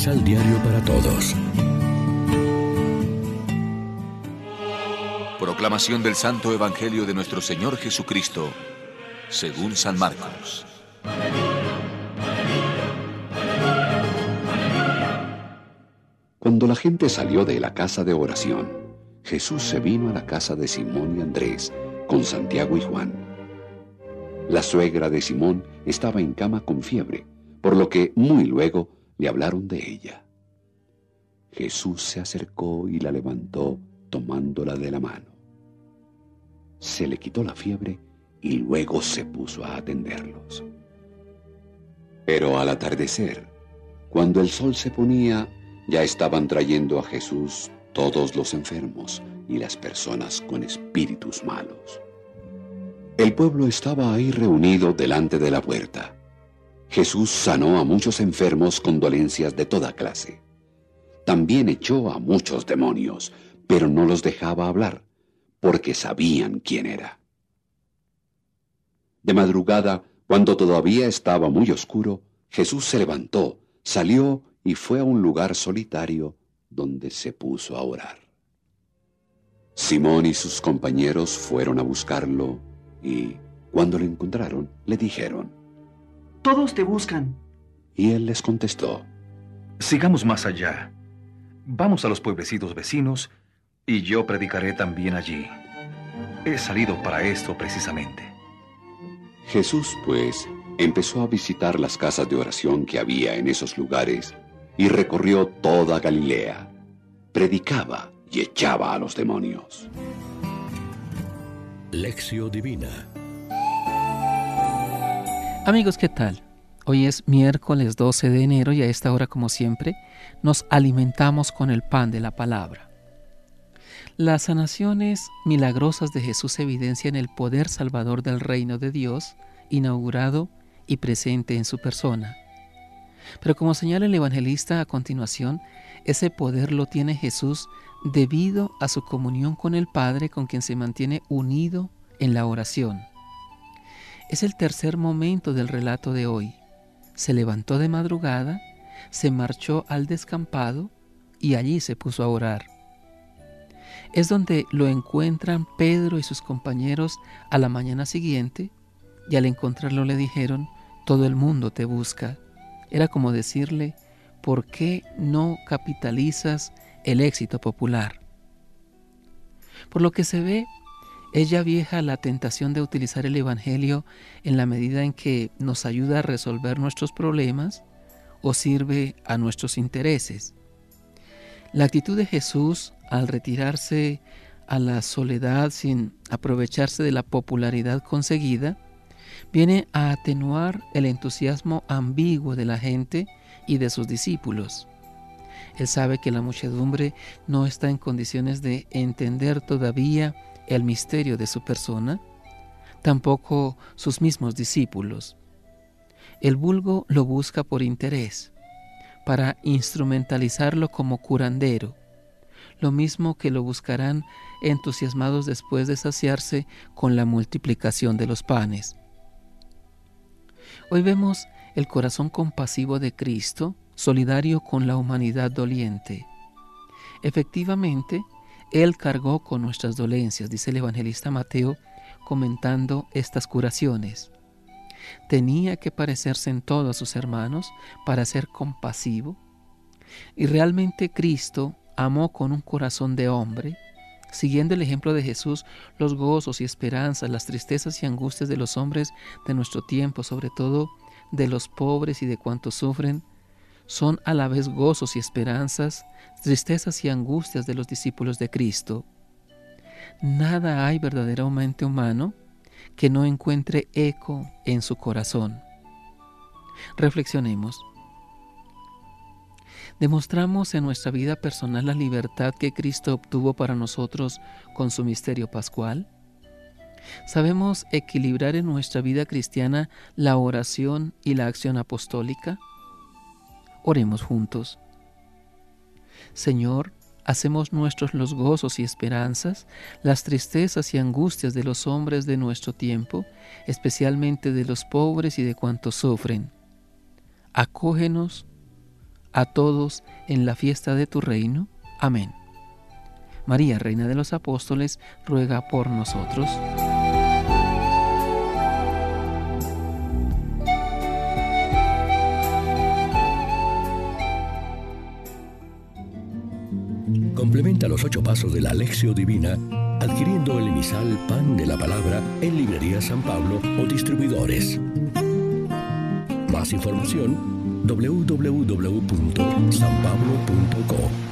Misal Diario para Todos. Proclamación del Santo Evangelio de nuestro Señor Jesucristo, según San Marcos. Cuando la gente salió de la casa de oración, Jesús se vino a la casa de Simón y Andrés con Santiago y Juan. La suegra de Simón estaba en cama con fiebre, por lo que muy luego le hablaron de ella. Jesús se acercó y la levantó tomándola de la mano. Se le quitó la fiebre y luego se puso a atenderlos. Pero al atardecer, cuando el sol se ponía, ya estaban trayendo a Jesús todos los enfermos y las personas con espíritus malos. El pueblo estaba ahí reunido delante de la puerta. Jesús sanó a muchos enfermos con dolencias de toda clase. También echó a muchos demonios, pero no los dejaba hablar, porque sabían quién era. De madrugada, cuando todavía estaba muy oscuro, Jesús se levantó, salió y fue a un lugar solitario donde se puso a orar. Simón y sus compañeros fueron a buscarlo y, cuando lo encontraron, le dijeron, Todos te buscan. Y él les contestó, Sigamos más allá. Vamos a los pueblecitos vecinos y yo predicaré también allí. He salido para esto precisamente. Jesús, pues, empezó a visitar las casas de oración que había en esos lugares y recorrió toda Galilea. Predicaba y echaba a los demonios. Lección Divina Amigos, ¿qué tal? Hoy es miércoles 12 de enero y a esta hora, como siempre, nos alimentamos con el pan de la palabra. Las sanaciones milagrosas de Jesús evidencian el poder salvador del reino de Dios, inaugurado y presente en su persona. Pero como señala el evangelista a continuación, ese poder lo tiene Jesús debido a su comunión con el Padre con quien se mantiene unido en la oración. Es el tercer momento del relato de hoy. Se levantó de madrugada, se marchó al descampado y allí se puso a orar. Es donde lo encuentran Pedro y sus compañeros a la mañana siguiente y al encontrarlo le dijeron, todo el mundo te busca. Era como decirle, ¿por qué no capitalizas el éxito popular? Por lo que se ve, es ya vieja la tentación de utilizar el Evangelio en la medida en que nos ayuda a resolver nuestros problemas o sirve a nuestros intereses. La actitud de Jesús al retirarse a la soledad sin aprovecharse de la popularidad conseguida, viene a atenuar el entusiasmo ambiguo de la gente y de sus discípulos. Él sabe que la muchedumbre no está en condiciones de entender todavía el misterio de su persona, tampoco sus mismos discípulos. El vulgo lo busca por interés, para instrumentalizarlo como curandero, lo mismo que lo buscarán entusiasmados después de saciarse con la multiplicación de los panes. Hoy vemos el corazón compasivo de Cristo, solidario con la humanidad doliente. Efectivamente, Él cargó con nuestras dolencias, dice el evangelista Mateo, comentando estas curaciones. Tenía que parecerse en todo a sus hermanos para ser compasivo. Y realmente Cristo amó con un corazón de hombre, siguiendo el ejemplo de Jesús, los gozos y esperanzas, las tristezas y angustias de los hombres de nuestro tiempo, sobre todo de los pobres y de cuantos sufren, son a la vez gozos y esperanzas, tristezas y angustias de los discípulos de Cristo. Nada hay verdaderamente humano que no encuentre eco en su corazón. Reflexionemos. ¿Demostramos en nuestra vida personal la libertad que Cristo obtuvo para nosotros con su misterio pascual? ¿Sabemos equilibrar en nuestra vida cristiana la oración y la acción apostólica? Oremos juntos. Señor, hacemos nuestros los gozos y esperanzas, las tristezas y angustias de los hombres de nuestro tiempo, especialmente de los pobres y de cuantos sufren. Acógenos a todos en la fiesta de tu reino. Amén. María, Reina de los Apóstoles, ruega por nosotros. Pasos de la Alexio Divina adquiriendo el emisal Pan de la Palabra en Librería San Pablo o distribuidores. Más información www.sanpablo.co